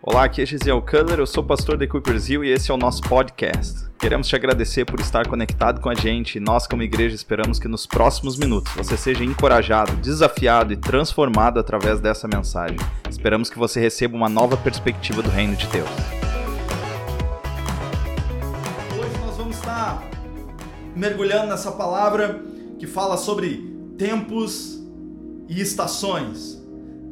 Olá, aqui é Gisele Culler, eu sou pastor de Coopers Hill e esse é o nosso podcast. Queremos te agradecer por estar conectado com a gente e nós, como igreja, esperamos que nos próximos minutos você seja encorajado, desafiado e transformado através dessa mensagem. Esperamos que você receba uma nova perspectiva do Reino de Deus. Hoje nós vamos estar mergulhando nessa palavra que fala sobre tempos e estações.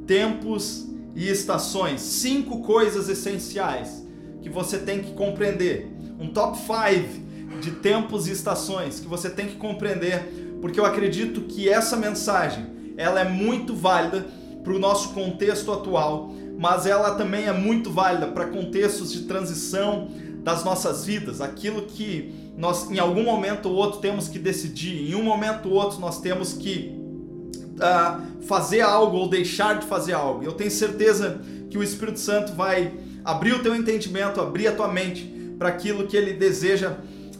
Tempos e estações. Cinco coisas essenciais que você tem que compreender. Um top 5 de tempos e estações que você tem que compreender, porque eu acredito que essa mensagem ela é muito válida para o nosso contexto atual, mas ela também é muito válida para contextos de transição das nossas vidas, aquilo que nós em algum momento ou outro temos que decidir, em um momento ou outro nós temos que uh, fazer algo ou deixar de fazer algo. Eu tenho certeza que o Espírito Santo vai abrir o teu entendimento, abrir a tua mente para aquilo que ele deseja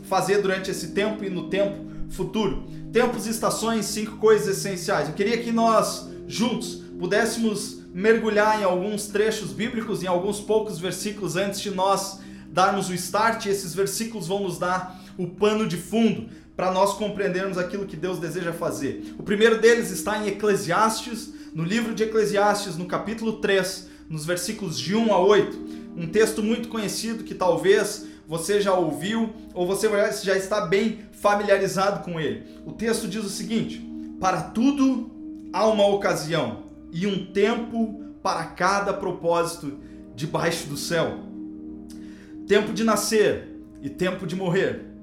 fazer durante esse tempo e no tempo futuro. Tempos e estações, cinco coisas essenciais. Eu queria que nós juntos pudéssemos mergulhar em alguns trechos bíblicos, em alguns poucos versículos antes de nós darmos o start. Esses versículos vão nos dar o pano de fundo para nós compreendermos aquilo que Deus deseja fazer. O primeiro deles está em Eclesiastes, no livro de Eclesiastes, no capítulo 3, nos versículos de 1 a 8. Um texto muito conhecido que talvez você já ouviu ou você já está bem familiarizado com ele. O texto diz o seguinte: Para tudo há uma ocasião e um tempo para cada propósito debaixo do céu. Tempo de nascer e tempo de morrer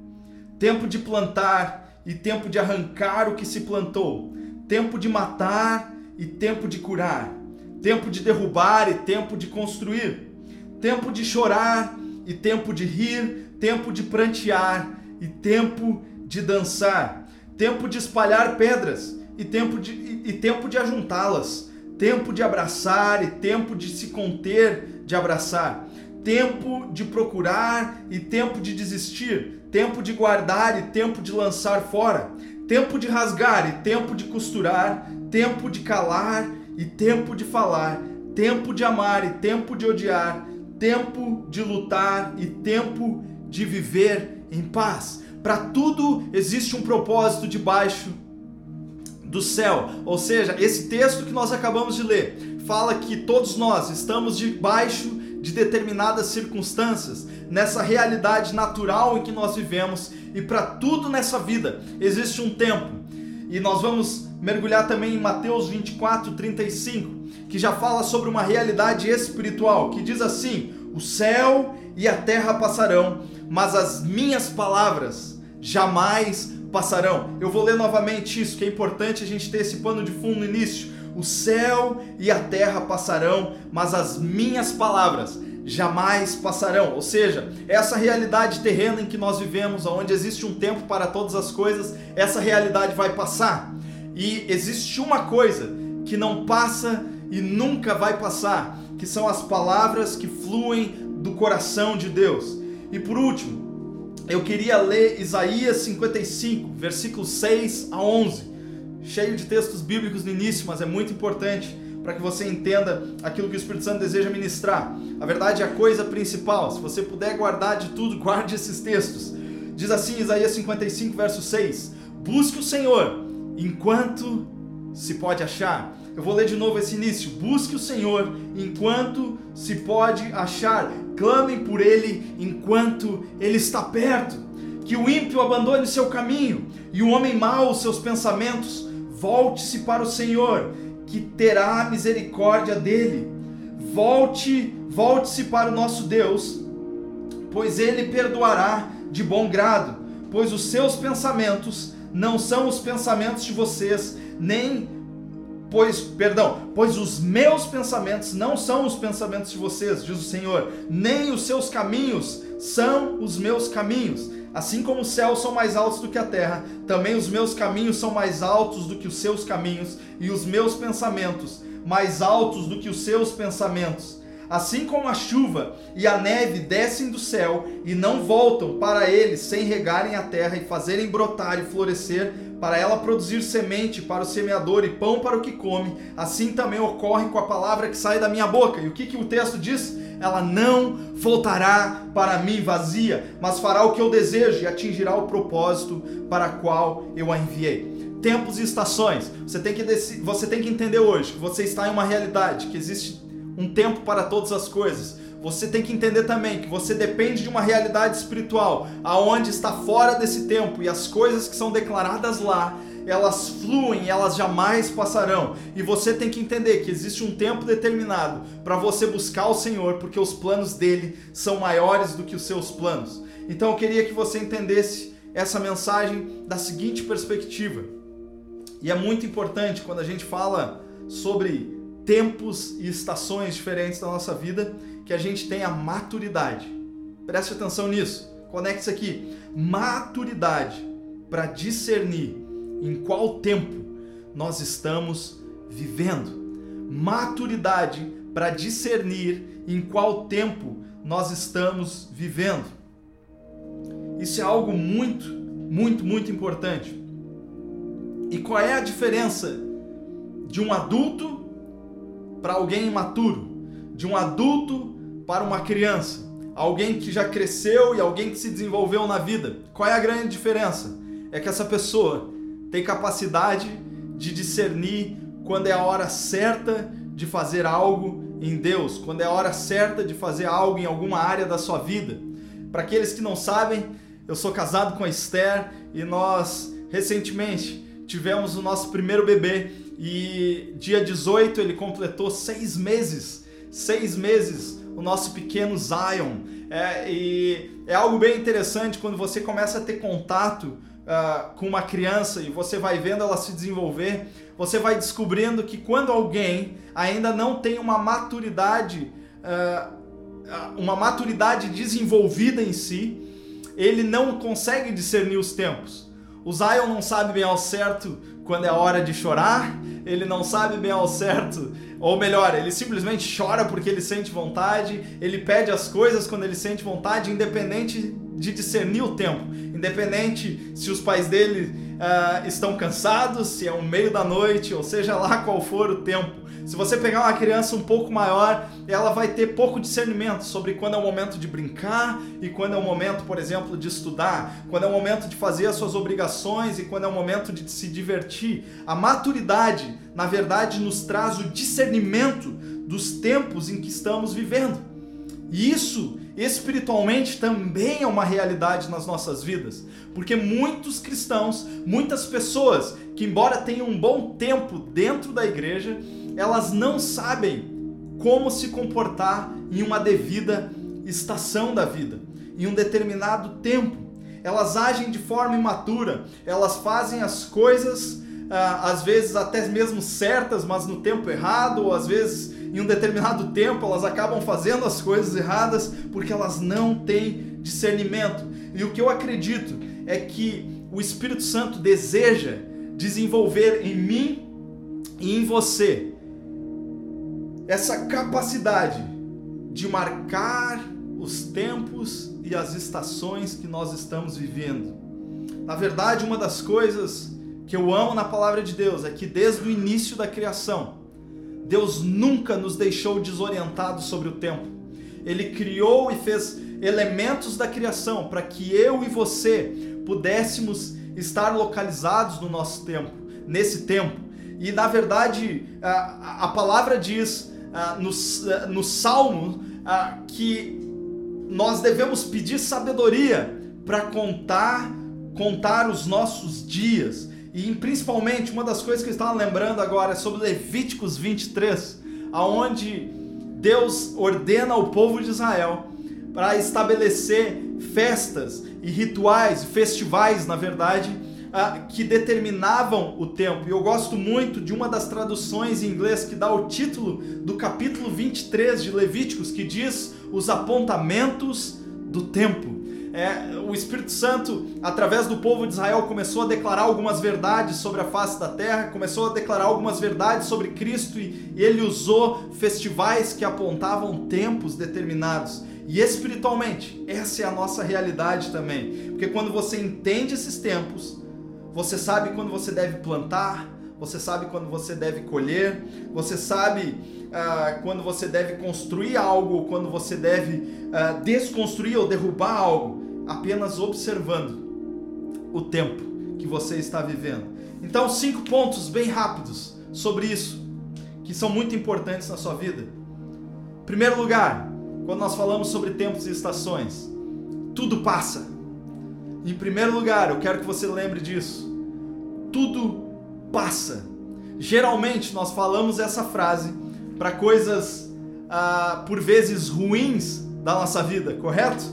tempo de plantar e tempo de arrancar o que se plantou, tempo de matar e tempo de curar, tempo de derrubar e tempo de construir, tempo de chorar e tempo de rir, tempo de prantear e tempo de dançar, tempo de espalhar pedras e tempo de, e, e tempo de ajuntá-las, tempo de abraçar e tempo de se conter de abraçar, tempo de procurar e tempo de desistir, tempo de guardar e tempo de lançar fora, tempo de rasgar e tempo de costurar, tempo de calar e tempo de falar, tempo de amar e tempo de odiar, tempo de lutar e tempo de viver em paz. Para tudo existe um propósito debaixo do céu. Ou seja, esse texto que nós acabamos de ler fala que todos nós estamos debaixo de determinadas circunstâncias, nessa realidade natural em que nós vivemos e para tudo nessa vida existe um tempo. E nós vamos mergulhar também em Mateus 24, 35, que já fala sobre uma realidade espiritual, que diz assim: O céu e a terra passarão, mas as minhas palavras jamais passarão. Eu vou ler novamente isso, que é importante a gente ter esse pano de fundo no início o céu e a terra passarão, mas as minhas palavras jamais passarão. Ou seja, essa realidade terrena em que nós vivemos, onde existe um tempo para todas as coisas, essa realidade vai passar. E existe uma coisa que não passa e nunca vai passar, que são as palavras que fluem do coração de Deus. E por último, eu queria ler Isaías 55, versículos 6 a 11 cheio de textos bíblicos no início, mas é muito importante para que você entenda aquilo que o Espírito Santo deseja ministrar. A verdade é a coisa principal. Se você puder guardar de tudo, guarde esses textos. Diz assim Isaías 55, verso 6: Busque o Senhor enquanto se pode achar. Eu vou ler de novo esse início. Busque o Senhor enquanto se pode achar. Clamem por Ele enquanto Ele está perto. Que o ímpio abandone seu caminho e o homem mau os seus pensamentos Volte-se para o Senhor, que terá misericórdia dele. Volte, volte-se para o nosso Deus, pois ele perdoará de bom grado, pois os seus pensamentos não são os pensamentos de vocês, nem pois, perdão, pois os meus pensamentos não são os pensamentos de vocês, diz o Senhor, nem os seus caminhos são os meus caminhos. Assim como os céus são mais altos do que a terra, também os meus caminhos são mais altos do que os seus caminhos, e os meus pensamentos mais altos do que os seus pensamentos. Assim como a chuva e a neve descem do céu e não voltam para eles sem regarem a terra e fazerem brotar e florescer, para ela produzir semente para o semeador e pão para o que come, assim também ocorre com a palavra que sai da minha boca. E o que, que o texto diz? Ela não voltará para mim vazia, mas fará o que eu desejo e atingirá o propósito para qual eu a enviei. Tempos e estações. Você tem que você tem que entender hoje que você está em uma realidade, que existe um tempo para todas as coisas. Você tem que entender também que você depende de uma realidade espiritual, aonde está fora desse tempo e as coisas que são declaradas lá elas fluem, elas jamais passarão. E você tem que entender que existe um tempo determinado para você buscar o Senhor, porque os planos dele são maiores do que os seus planos. Então eu queria que você entendesse essa mensagem da seguinte perspectiva. E é muito importante quando a gente fala sobre tempos e estações diferentes da nossa vida, que a gente tenha maturidade. Preste atenção nisso. Conecte-se aqui. Maturidade para discernir em qual tempo nós estamos vivendo. Maturidade para discernir em qual tempo nós estamos vivendo. Isso é algo muito, muito, muito importante. E qual é a diferença de um adulto para alguém imaturo? De um adulto para uma criança? Alguém que já cresceu e alguém que se desenvolveu na vida? Qual é a grande diferença? É que essa pessoa tem capacidade de discernir quando é a hora certa de fazer algo em Deus, quando é a hora certa de fazer algo em alguma área da sua vida. Para aqueles que não sabem, eu sou casado com a Esther e nós recentemente tivemos o nosso primeiro bebê e dia 18 ele completou seis meses. Seis meses, o nosso pequeno Zion. É, e é algo bem interessante quando você começa a ter contato uh, com uma criança e você vai vendo ela se desenvolver, você vai descobrindo que quando alguém ainda não tem uma maturidade, uh, uma maturidade desenvolvida em si, ele não consegue discernir os tempos. O Zion não sabe bem ao certo quando é hora de chorar, ele não sabe bem ao certo, ou melhor, ele simplesmente chora porque ele sente vontade, ele pede as coisas quando ele sente vontade, independente de discernir o tempo, independente se os pais dele uh, estão cansados, se é o meio da noite, ou seja lá qual for o tempo. Se você pegar uma criança um pouco maior, ela vai ter pouco discernimento sobre quando é o momento de brincar e quando é o momento, por exemplo, de estudar, quando é o momento de fazer as suas obrigações e quando é o momento de se divertir. A maturidade, na verdade, nos traz o discernimento dos tempos em que estamos vivendo. E isso espiritualmente também é uma realidade nas nossas vidas, porque muitos cristãos, muitas pessoas que, embora tenham um bom tempo dentro da igreja, elas não sabem como se comportar em uma devida estação da vida, em um determinado tempo. Elas agem de forma imatura, elas fazem as coisas ah, às vezes até mesmo certas, mas no tempo errado, ou às vezes em um determinado tempo elas acabam fazendo as coisas erradas porque elas não têm discernimento. E o que eu acredito é que o Espírito Santo deseja desenvolver em mim e em você essa capacidade de marcar os tempos e as estações que nós estamos vivendo. Na verdade, uma das coisas que eu amo na palavra de Deus é que desde o início da criação, Deus nunca nos deixou desorientados sobre o tempo. Ele criou e fez elementos da criação para que eu e você pudéssemos estar localizados no nosso tempo, nesse tempo. E na verdade, a, palavra diz no, no Salmo que nós devemos pedir sabedoria para contar, contar os nossos dias. E principalmente, uma das coisas que eu estava lembrando agora é sobre Levíticos 23, aonde Deus ordena ao povo de Israel para estabelecer festas e rituais, festivais, na verdade, que determinavam o tempo. E eu gosto muito de uma das traduções em inglês que dá o título do capítulo 23 de Levíticos, que diz os apontamentos do tempo é, o Espírito Santo, através do povo de Israel, começou a declarar algumas verdades sobre a face da terra, começou a declarar algumas verdades sobre Cristo e, e ele usou festivais que apontavam tempos determinados. E espiritualmente, essa é a nossa realidade também. Porque quando você entende esses tempos, você sabe quando você deve plantar, você sabe quando você deve colher, você sabe ah, quando você deve construir algo, quando você deve ah, desconstruir ou derrubar algo, apenas observando o tempo que você está vivendo. Então, cinco pontos bem rápidos sobre isso, que são muito importantes na sua vida. Primeiro lugar, quando nós falamos sobre tempos e estações, tudo passa. Em primeiro lugar, eu quero que você lembre disso. Tudo passa. Geralmente nós falamos essa frase para coisas ah, por vezes ruins da nossa vida, correto?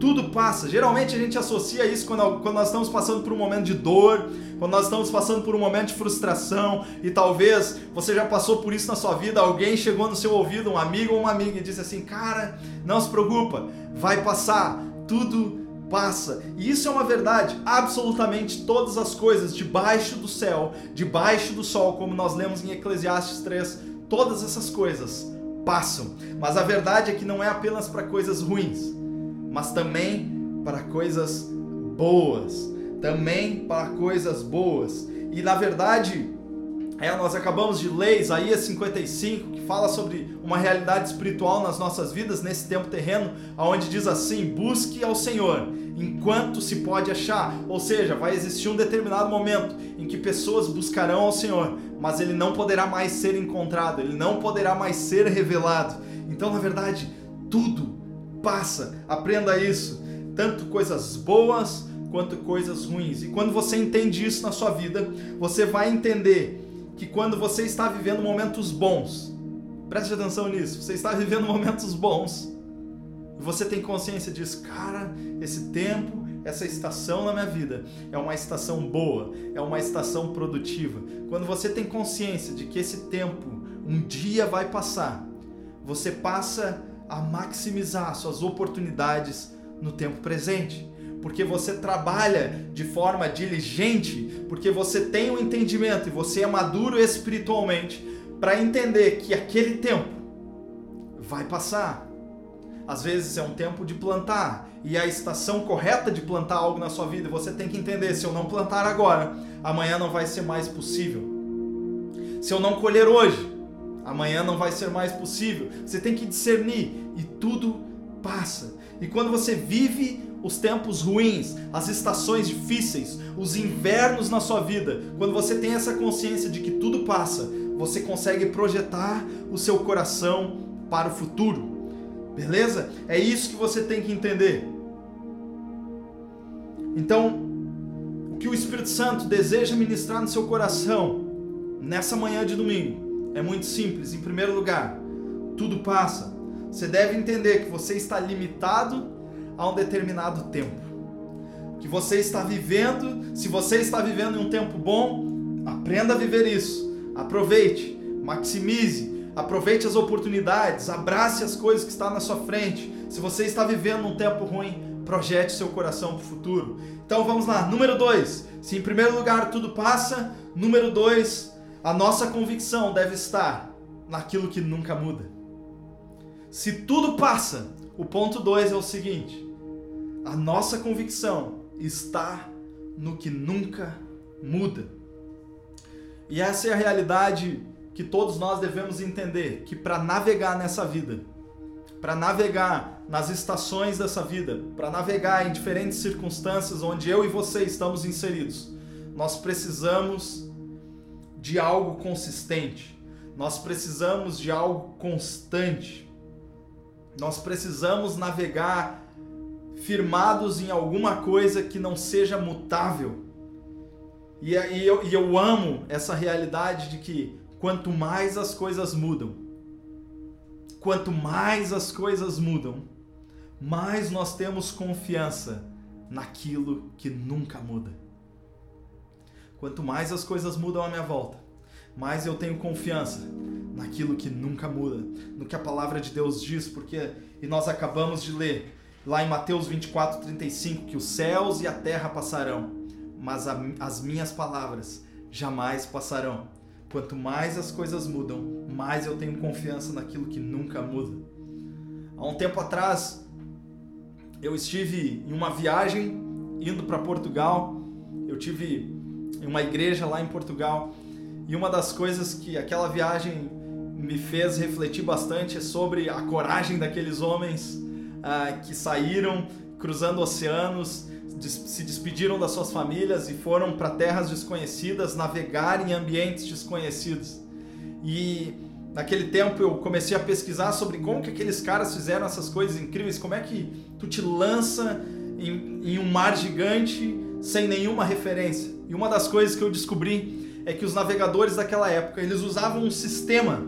Tudo passa. Geralmente a gente associa isso quando, quando nós estamos passando por um momento de dor, quando nós estamos passando por um momento de frustração e talvez você já passou por isso na sua vida, alguém chegou no seu ouvido, um amigo ou uma amiga e disse assim: "Cara, não se preocupa, vai passar, tudo passa". E isso é uma verdade. Absolutamente todas as coisas debaixo do céu, debaixo do sol, como nós lemos em Eclesiastes 3, todas essas coisas passam. Mas a verdade é que não é apenas para coisas ruins, mas também para coisas boas também para coisas boas. E na verdade, é, nós acabamos de ler Isaías 55, que fala sobre uma realidade espiritual nas nossas vidas nesse tempo terreno, onde diz assim: busque ao Senhor enquanto se pode achar. Ou seja, vai existir um determinado momento em que pessoas buscarão ao Senhor, mas ele não poderá mais ser encontrado, ele não poderá mais ser revelado. Então, na verdade, tudo passa. Aprenda isso. Tanto coisas boas quanto coisas ruins. E quando você entende isso na sua vida, você vai entender que quando você está vivendo momentos bons, preste atenção nisso, você está vivendo momentos bons, você tem consciência disso, cara, esse tempo, essa estação na minha vida é uma estação boa, é uma estação produtiva. Quando você tem consciência de que esse tempo um dia vai passar, você passa a maximizar suas oportunidades no tempo presente porque você trabalha de forma diligente, porque você tem o um entendimento e você é maduro espiritualmente para entender que aquele tempo vai passar. Às vezes é um tempo de plantar e a estação correta de plantar algo na sua vida, você tem que entender, se eu não plantar agora, amanhã não vai ser mais possível. Se eu não colher hoje, amanhã não vai ser mais possível. Você tem que discernir e tudo passa. E quando você vive os tempos ruins, as estações difíceis, os invernos na sua vida, quando você tem essa consciência de que tudo passa, você consegue projetar o seu coração para o futuro. Beleza? É isso que você tem que entender. Então, o que o Espírito Santo deseja ministrar no seu coração nessa manhã de domingo é muito simples. Em primeiro lugar, tudo passa. Você deve entender que você está limitado a um determinado tempo. Que você está vivendo, se você está vivendo em um tempo bom, aprenda a viver isso. Aproveite, maximize, aproveite as oportunidades, abrace as coisas que estão na sua frente. Se você está vivendo um tempo ruim, projete seu coração para o futuro. Então vamos lá, número dois. Se em primeiro lugar tudo passa, número dois, a nossa convicção deve estar naquilo que nunca muda. Se tudo passa, o ponto 2 é o seguinte: a nossa convicção está no que nunca muda. E essa é a realidade que todos nós devemos entender, que para navegar nessa vida, para navegar nas estações dessa vida, para navegar em diferentes circunstâncias onde eu e você estamos inseridos, nós precisamos de algo consistente. Nós precisamos de algo constante. Nós precisamos navegar firmados em alguma coisa que não seja mutável. E, e, eu, eu amo essa realidade de que quanto mais as coisas mudam, quanto mais as coisas mudam, mais nós temos confiança naquilo que nunca muda. Quanto mais as coisas mudam à minha volta, mais eu tenho confiança naquilo que nunca muda, no que a palavra de Deus diz, porque e nós acabamos de ler lá em Mateus 24, 35, que os céus e a terra passarão, mas a, as minhas palavras jamais passarão. Quanto mais as coisas mudam, mais eu tenho confiança naquilo que nunca muda. Há um tempo atrás, eu estive em uma viagem indo para Portugal. Eu tive em uma igreja lá em Portugal E uma das coisas que aquela viagem me fez refletir bastante é sobre a coragem daqueles homens uh, que saíram cruzando oceanos, se despediram das suas famílias e foram para terras desconhecidas, navegar em ambientes desconhecidos. E naquele tempo eu comecei a pesquisar sobre como que aqueles caras fizeram essas coisas incríveis, como é que tu te lança em, em um mar gigante sem nenhuma referência. E uma das coisas que eu descobri é que os navegadores daquela época, eles usavam um sistema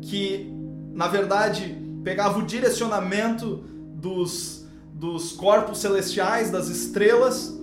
que, na verdade, pegava o direcionamento dos, dos corpos celestiais, das estrelas,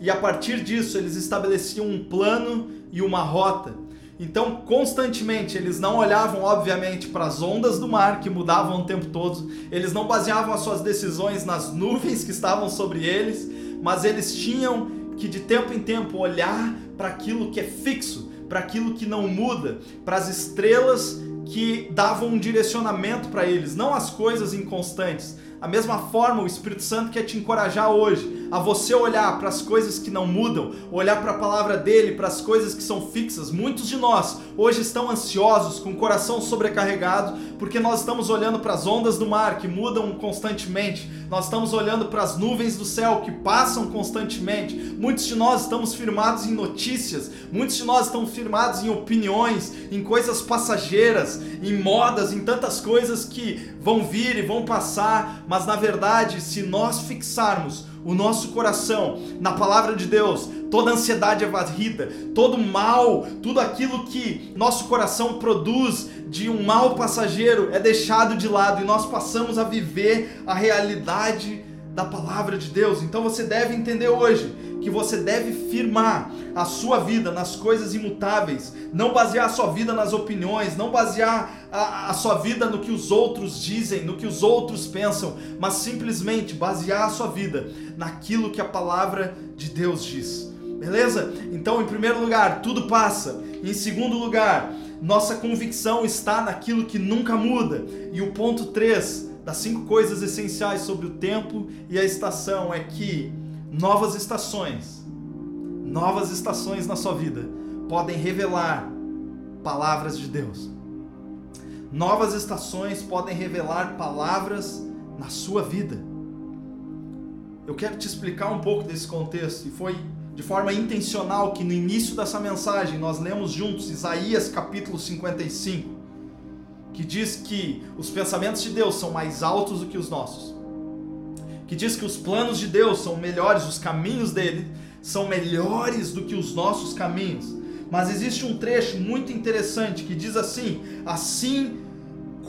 e a partir disso eles estabeleciam um plano e uma rota. Então, constantemente, eles não olhavam, obviamente, para as ondas do mar que mudavam o tempo todo, eles não baseavam as suas decisões nas nuvens que estavam sobre eles, mas eles tinham que, de tempo em tempo, olhar para aquilo que é fixo, para aquilo que não muda, para as estrelas que davam um direcionamento para eles, não as coisas inconstantes. A mesma forma, o Espírito Santo quer te encorajar hoje a você olhar para as coisas que não mudam, olhar para a palavra dele, para as coisas que são fixas. Muitos de nós hoje estão ansiosos, com o coração sobrecarregado, porque nós estamos olhando para as ondas do mar que mudam constantemente. Nós estamos olhando para as nuvens do céu que passam constantemente. Muitos de nós estamos firmados em notícias, muitos de nós estão firmados em opiniões, em coisas passageiras, em modas, em tantas coisas que vão vir e vão passar, mas na verdade, se nós fixarmos o nosso coração na palavra de Deus, toda ansiedade é varrida, todo mal, tudo aquilo que nosso coração produz de um mal passageiro é deixado de lado e nós passamos a viver a realidade da palavra de Deus. Então você deve entender hoje que você deve firmar a sua vida nas coisas imutáveis, não basear a sua vida nas opiniões, não basear a, a, sua vida no que os outros dizem, no que os outros pensam, mas simplesmente basear a sua vida naquilo que a palavra de Deus diz. Beleza? Então, em primeiro lugar, tudo passa. Em segundo lugar, nossa convicção está naquilo que nunca muda. E o ponto 3 das cinco coisas essenciais sobre o tempo e a estação é que novas estações, novas estações na sua vida podem revelar palavras de Deus. Novas estações podem revelar palavras na sua vida. Eu quero te explicar um pouco desse contexto e foi de forma intencional que no início dessa mensagem nós lemos juntos Isaías capítulo 55, que diz que os pensamentos de Deus são mais altos do que os nossos que diz que os planos de Deus são melhores, os caminhos dele são melhores do que os nossos caminhos. Mas existe um trecho muito interessante que diz assim: Assim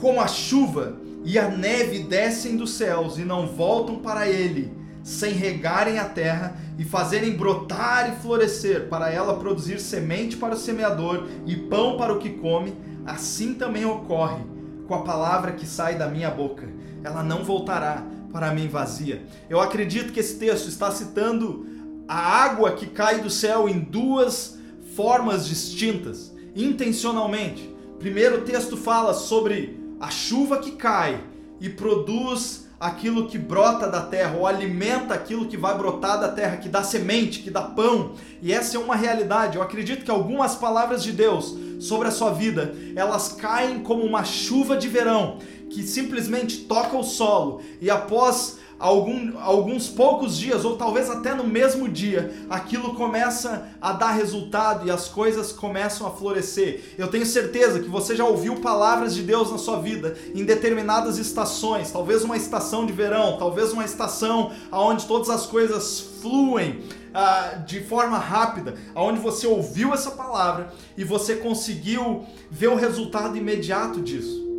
como a chuva e a neve descem dos céus e não voltam para ele, sem regarem a terra e fazerem brotar e florescer, para ela produzir semente para o semeador e pão para o que come, assim também ocorre com a palavra que sai da minha boca. Ela não voltará para mim vazia. Eu acredito que esse texto está citando a água que cai do céu em duas formas distintas, intencionalmente. Primeiro, o texto fala sobre a chuva que cai e produz aquilo que brota da terra, ou alimenta aquilo que vai brotar da terra, que dá semente, que dá pão. E essa é uma realidade. Eu acredito que algumas palavras de Deus sobre a sua vida, elas caem como uma chuva de verão que simplesmente toca o solo e após algum, alguns poucos dias, ou talvez até no mesmo dia, aquilo começa a dar resultado e as coisas começam a florescer. Eu tenho certeza que você já ouviu palavras de Deus na sua vida em determinadas estações, talvez uma estação de verão, talvez uma estação onde todas as coisas fluem. Uh, de forma rápida, aonde você ouviu essa palavra e você conseguiu ver o resultado imediato disso.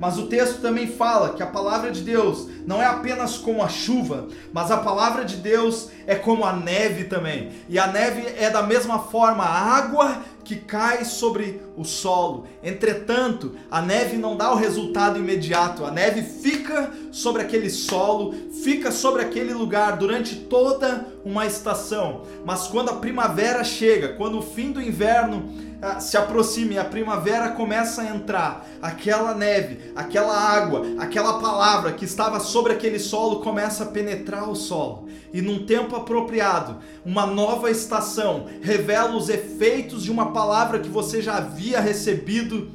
Mas o texto também fala que a palavra de Deus não é apenas como a chuva, mas a palavra de Deus é como a neve também. E a neve é da mesma forma a água que cai sobre o solo. Entretanto, a neve não dá o resultado imediato. A neve fica sobre aquele solo, fica sobre aquele lugar durante toda uma estação. Mas quando a primavera chega, quando o fim do inverno se aproxima e a primavera começa a entrar, aquela neve, aquela água, aquela palavra que estava sobre aquele solo começa a penetrar o solo. E num tempo apropriado, uma nova estação revela os efeitos de uma palavra que você já havia recebido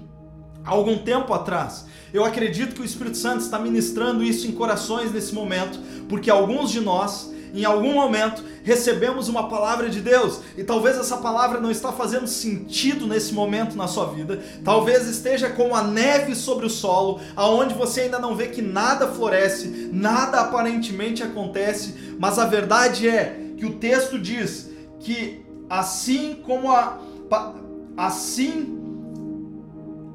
algum tempo atrás. Eu acredito que o Espírito Santo está ministrando isso em corações nesse momento, porque alguns de nós em algum momento recebemos uma palavra de Deus e talvez essa palavra não está fazendo sentido nesse momento na sua vida. Talvez esteja como a neve sobre o solo, aonde você ainda não vê que nada floresce, nada aparentemente acontece, mas a verdade é que o texto diz que assim como a assim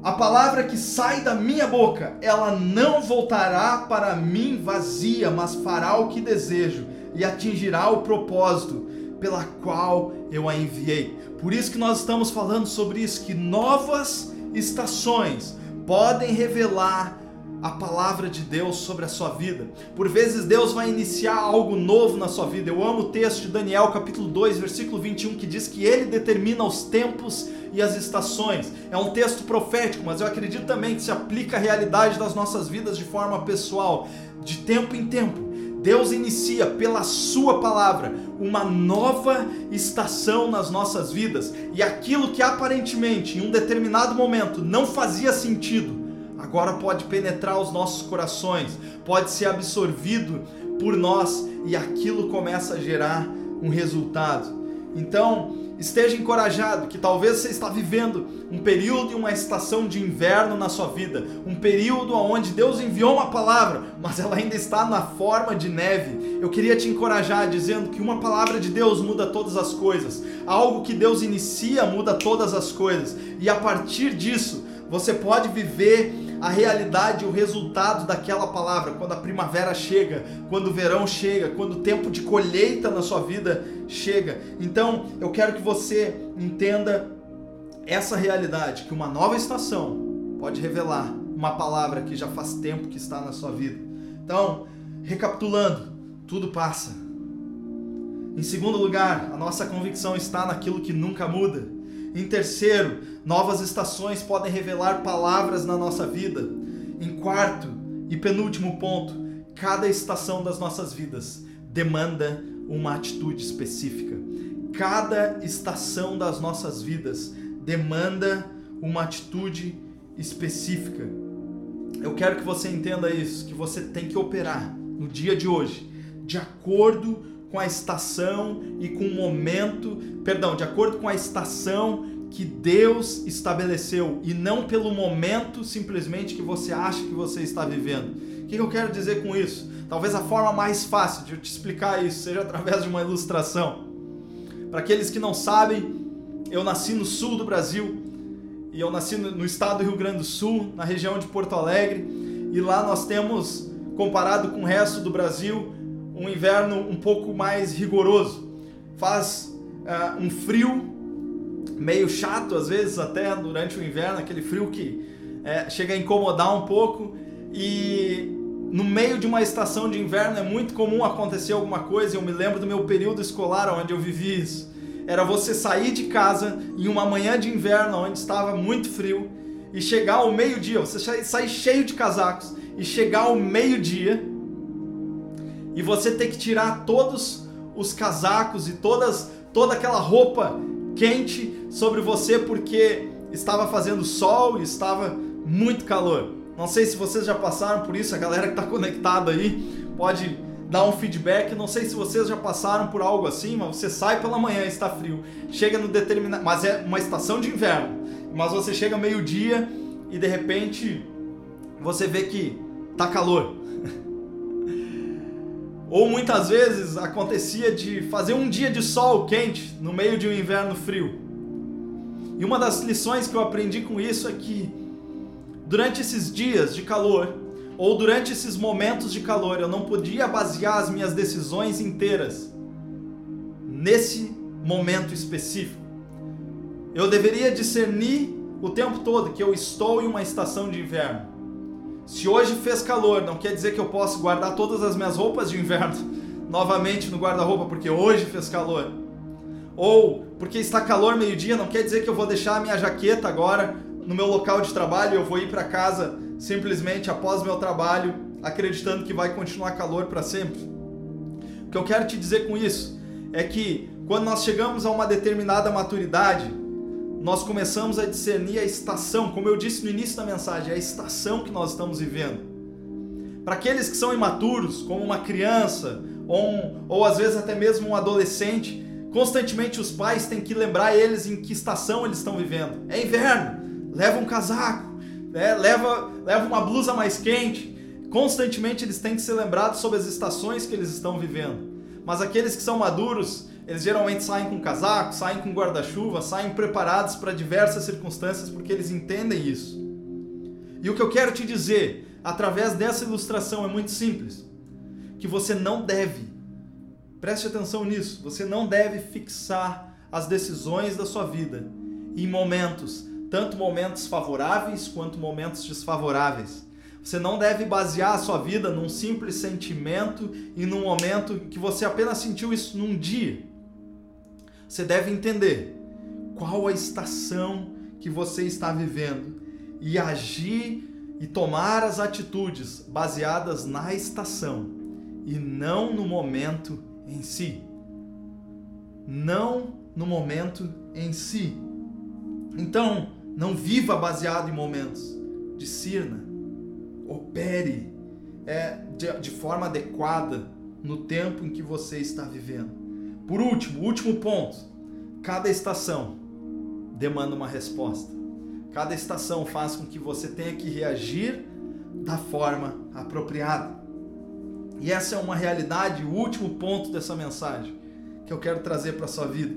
a palavra que sai da minha boca, ela não voltará para mim vazia, mas fará o que desejo e atingirá o propósito pela qual eu a enviei. Por isso que nós estamos falando sobre isso, que novas estações podem revelar a palavra de Deus sobre a sua vida. Por vezes Deus vai iniciar algo novo na sua vida. Eu amo o texto de Daniel, capítulo 2, versículo 21, que diz que ele determina os tempos e as estações. É um texto profético, mas eu acredito também que se aplica à realidade das nossas vidas de forma pessoal, de tempo em tempo. Deus inicia pela Sua palavra uma nova estação nas nossas vidas e aquilo que aparentemente em um determinado momento não fazia sentido, agora pode penetrar os nossos corações, pode ser absorvido por nós e aquilo começa a gerar um resultado. Então, esteja encorajado que talvez você está vivendo um período e uma estação de inverno na sua vida, um período onde Deus enviou uma palavra, mas ela ainda está na forma de neve. Eu queria te encorajar dizendo que uma palavra de Deus muda todas as coisas. Algo que Deus inicia muda todas as coisas. E a partir disso, você pode viver a realidade, o resultado daquela palavra, quando a primavera chega, quando o verão chega, quando o tempo de colheita na sua vida chega. Então, eu quero que você entenda essa realidade, que uma nova estação pode revelar uma palavra que já faz tempo que está na sua vida. Então, recapitulando, tudo passa. Em segundo lugar, a nossa convicção está naquilo que nunca muda. Em terceiro, novas estações podem revelar palavras na nossa vida. Em quarto e penúltimo ponto, cada estação das nossas vidas demanda uma atitude específica. Cada estação das nossas vidas demanda uma atitude específica. Eu quero que você entenda isso, que você tem que operar no dia de hoje de acordo com a estação e com o momento, perdão, de acordo com a estação que Deus estabeleceu e não pelo momento simplesmente que você acha que você está vivendo. O que eu quero dizer com isso? Talvez a forma mais fácil de eu te explicar isso seja através de uma ilustração. Para aqueles que não sabem, eu nasci no sul do Brasil e eu nasci no estado do Rio Grande do Sul, na região de Porto Alegre, e lá nós temos, comparado com o resto do Brasil, um inverno um pouco mais rigoroso. Faz uh, um frio meio chato às vezes até durante o inverno, aquele frio que é, chega a incomodar um pouco e no meio de uma estação de inverno é muito comum acontecer alguma coisa. Eu me lembro do meu período escolar onde eu vivi isso. Era você sair de casa em uma manhã de inverno onde estava muito frio e chegar ao meio-dia, você sair cheio de casacos e chegar ao meio-dia e você ter que tirar todos os casacos e todas toda aquela roupa quente sobre você porque estava fazendo sol e estava muito calor. Não sei se vocês já passaram por isso, a galera que está conectada aí pode dar um feedback. Não sei se vocês já passaram por algo assim, mas você sai pela manhã e está frio, chega no determinado, mas é uma estação de inverno, mas você chega meio-dia e de repente você vê que tá calor. Ou muitas vezes acontecia de fazer um dia de sol quente no meio de um inverno frio. E uma das lições que eu aprendi com isso é que durante esses dias de calor, ou durante esses momentos de calor, eu não podia basear as minhas decisões inteiras nesse momento específico. Eu deveria discernir o tempo todo que eu estou em uma estação de inverno. Se hoje fez calor, não quer dizer que eu posso guardar todas as minhas roupas de inverno novamente no guarda-roupa porque hoje fez calor. ou porque está calor meio-dia, não quer dizer que eu vou deixar a minha jaqueta agora no meu local de trabalho eu vou ir para casa simplesmente após meu trabalho, acreditando que vai continuar calor para sempre. O que eu quero te dizer com isso é que quando nós chegamos a uma determinada maturidade, nós começamos a discernir a estação, como eu disse no início da mensagem, a estação que nós estamos vivendo. Para aqueles que são imaturos, como uma criança, ou, um, ou às vezes até mesmo um adolescente, constantemente os pais têm que lembrar eles em que estação eles estão vivendo. É inverno, leva um casaco, né? leva, leva uma blusa mais quente. Constantemente eles têm que ser lembrados sobre as estações que eles estão vivendo. Mas aqueles que são maduros, eles geralmente saem com casaco, saem com guarda-chuva, saem preparados para diversas circunstâncias porque eles entendem isso. E o que eu quero te dizer através dessa ilustração é muito simples: que você não deve, preste atenção nisso, você não deve fixar as decisões da sua vida em momentos, tanto momentos favoráveis quanto momentos desfavoráveis. Você não deve basear a sua vida num simples sentimento e num momento que você apenas sentiu isso num dia. Você deve entender qual a estação que você está vivendo e agir e tomar as atitudes baseadas na estação e não no momento em si. Não no momento em si. Então, não viva baseado em momentos. Discirna. Opere é, de, de forma adequada no tempo em que você está vivendo. Por último, último ponto. Cada estação demanda uma resposta. Cada estação faz com que você tenha que reagir da forma apropriada. E essa é uma realidade, o último ponto dessa mensagem que eu quero trazer para a sua vida.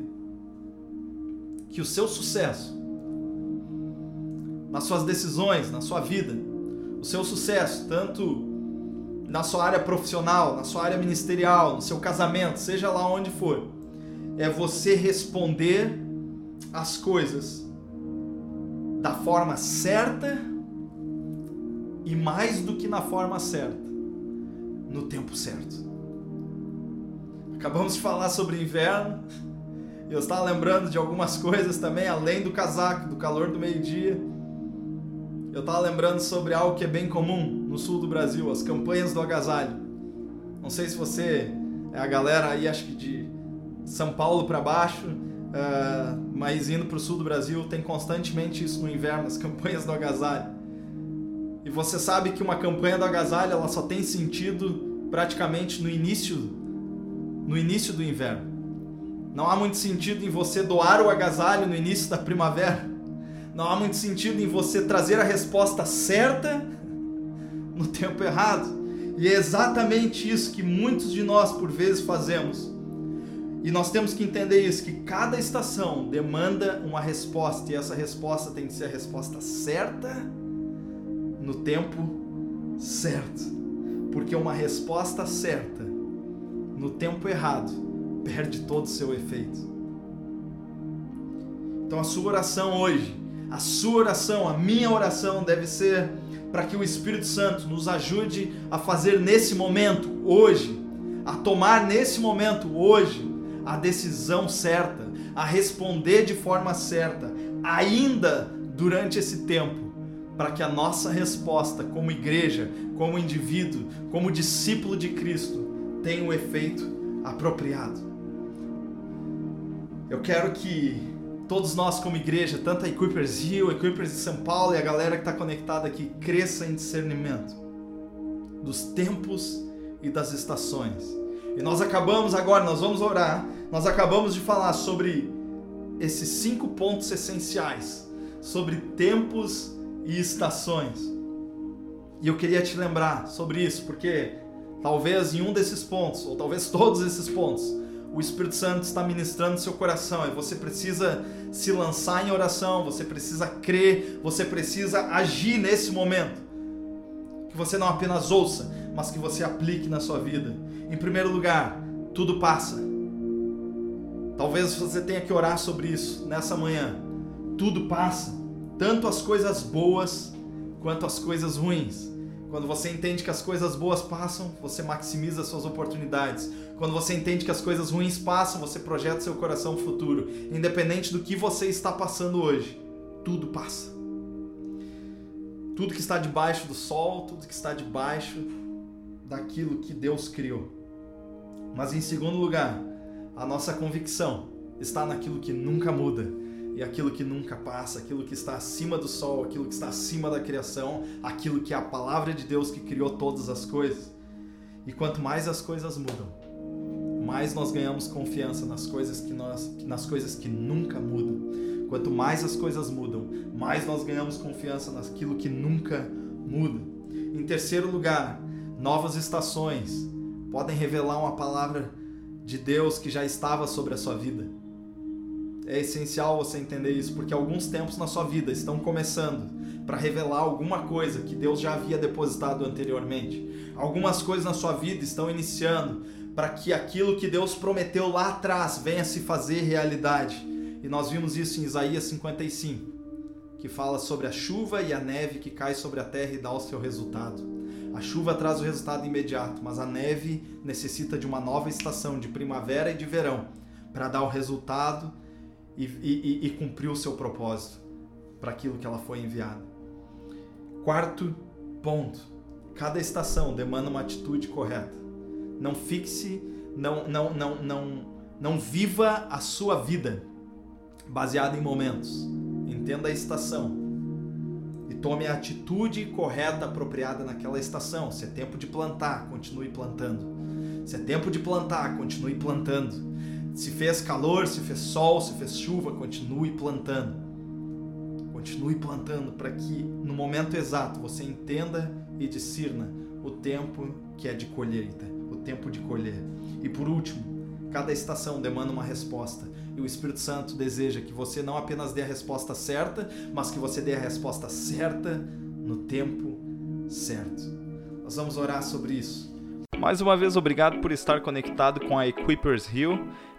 Que o seu sucesso nas suas decisões, na sua vida, o seu sucesso, tanto na sua área profissional, na sua área ministerial, no seu casamento, seja lá onde for, é você responder as coisas da forma certa e mais do que na forma certa, no tempo certo. Acabamos de falar sobre inverno. Eu estava lembrando de algumas coisas também, além do casaco, do calor do meio-dia. Eu estava lembrando sobre algo que é bem comum no sul do Brasil, as campanhas do agasalho. Não sei se você é a galera aí, acho que de São Paulo para baixo, Uh, mas indo para o sul do Brasil tem constantemente isso no inverno, as campanhas do agasalho. E você sabe que uma campanha do agasalho ela só tem sentido praticamente no início, no início do inverno. Não há muito sentido em você doar o agasalho no início da primavera. Não há muito sentido em você trazer a resposta certa no tempo errado. E é exatamente isso que muitos de nós por vezes fazemos e nós temos que entender isso, que cada estação demanda uma resposta, e essa resposta tem que ser a resposta certa no tempo certo. Porque uma resposta certa no tempo errado perde todo o seu efeito. Então a sua oração hoje, a sua oração, a minha oração deve ser para que o Espírito Santo nos ajude a fazer nesse momento, hoje, a tomar nesse momento, hoje, a decisão certa, a responder de forma certa, ainda durante esse tempo, para que a nossa resposta como igreja, como indivíduo, como discípulo de Cristo, tenha o um efeito apropriado. Eu quero que todos nós como igreja, tanto a Equippers Rio, Equippers de São Paulo e a galera que está conectada aqui, cresça em discernimento dos tempos e das estações e nós acabamos agora, nós vamos orar, nós acabamos de falar sobre esses cinco pontos essenciais, sobre tempos e estações. E eu queria te lembrar sobre isso, porque talvez em um desses pontos, ou talvez todos esses pontos, o Espírito Santo está ministrando seu coração e você precisa se lançar em oração, você precisa crer, você precisa agir nesse momento. Que você não apenas ouça, mas que você aplique na sua vida. Em primeiro lugar, tudo passa. Talvez você tenha que orar sobre isso nessa manhã. Tudo passa, tanto as coisas boas quanto as coisas ruins. Quando você entende que as coisas boas passam, você maximiza suas oportunidades. Quando você entende que as coisas ruins passam, você projeta seu coração futuro. Independente do que você está passando hoje, tudo passa. Tudo que está debaixo do sol, tudo que está debaixo daquilo que Deus criou. Mas em segundo lugar, a nossa convicção está naquilo que nunca muda e aquilo que nunca passa, aquilo que está acima do sol, aquilo que está acima da criação, aquilo que é a palavra de Deus que criou todas as coisas. E quanto mais as coisas mudam, mais nós ganhamos confiança nas coisas que nós, nas coisas que nunca mudam. Quanto mais as coisas mudam, mais nós ganhamos confiança naquilo que nunca muda. Em terceiro lugar, novas estações podem revelar uma palavra de Deus que já estava sobre a sua vida. É essencial você entender isso, porque alguns tempos na sua vida estão começando para revelar alguma coisa que Deus já havia depositado anteriormente. Algumas coisas na sua vida estão iniciando para que aquilo que Deus prometeu lá atrás venha se fazer realidade. E nós vimos isso em Isaías 55, que fala sobre a chuva e a neve que cai sobre a terra e dá o seu resultado. A chuva traz o resultado imediato, mas a neve necessita de uma nova estação de primavera e de verão para dar o resultado e, e, e cumprir o seu propósito para aquilo que ela foi enviada. Quarto ponto: cada estação demanda uma atitude correta. Não fixe, não, não, não, não, não viva a sua vida baseada em momentos. Entenda a estação e tome a atitude correta, apropriada naquela estação. Se é tempo de plantar, continue plantando. Se é tempo de plantar, continue plantando. Se fez calor, se fez sol, se fez chuva, continue plantando. Continue plantando para que no momento exato você entenda e discirna o tempo que é de colheita, tempo de colher. E por último, cada estação demanda uma resposta. E o Espírito Santo deseja que você não apenas dê a resposta certa, mas que você dê a resposta certa no tempo certo. Nós vamos orar sobre isso. Mais uma vez, obrigado por estar conectado com a Equippers Hill.